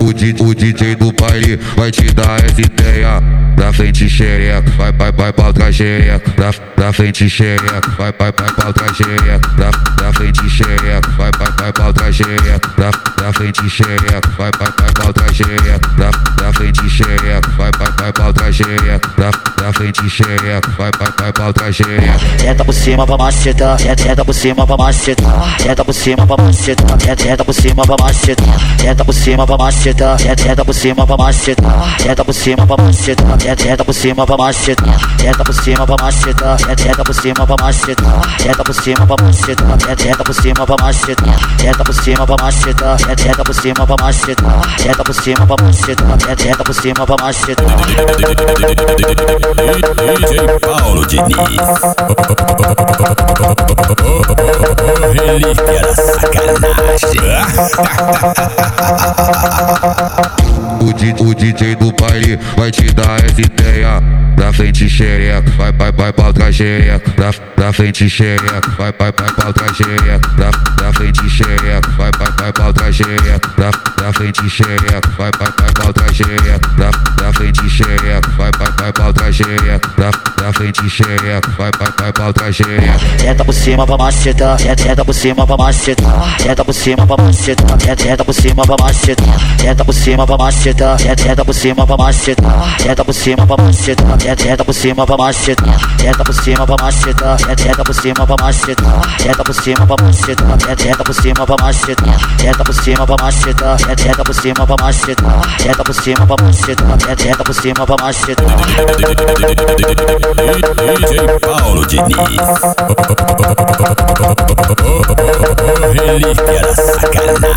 O, di- o DJ do baile vai te dar essa ideia. Pra frente xereca, vai, vai, vai pra trás xereca. Pra, pra frente xereca, vai, vai, vai pra trás xereca. Pra, pra frente xereca, vai, vai, vai pra trás xereca. Pra, pra frente xereca, vai, vai, vai pra trás xereca. Pra, pra frente xereca, vai, vai, vai pra trás xereca. Pra, pra frente xereca, vai, vai, vai pra trás xereca. Senta por cima pra macetar, senta, por cima pra macetar, senta por cima pra macetar, senta, por cima pra macetar, senta por cima pra macetar, senta, por cima pra macetar, senta por cima pra macetar, senta, por cima pra macetar, senta por cima pra macetar, senta, por cima pra macetar, senta por cima pra macetar, senta, por cima pra macetar, senta por cima pra macetar, senta por cima pra macetar, senta por cima pra macetar, senta, por cima pra macetar. DJ Paulo Diniz. Relíquia da sacanagem. O, DJ do baile vai te dar essa ideia. Pra frente xereca, vai, vai, vai pra trás xereca. Pra, pra frente xereca, vai, vai, vai pra trás xereca. Pra, pra frente xereca, vai, pra trás xereca. Pra, pra frente xereca, vai, vai, vai pra trás xereca. Pra, pra frente xereca, vai, vai, vai pra trás xereca. Pra, pra frente xereca, vai, vai, vai pra trás xereca. Senta por cima pra macetar, senta, por cima pra macetar, senta por cima pra macetar, senta, por cima pra macetar, senta por cima pra macetar, senta, por cima pra macetar, senta por cima pra macetar, senta, por cima pra macetar, senta por cima pra macetar, senta, por cima pra macetar, senta por cima pra macetar, senta, por cima pra macetar, senta por cima pra macetar, senta, por cima pra macetar, senta por cima pra macetar, senta por cima pra macetar. DJ Paulo Diniz. Relíquia da sacanagem.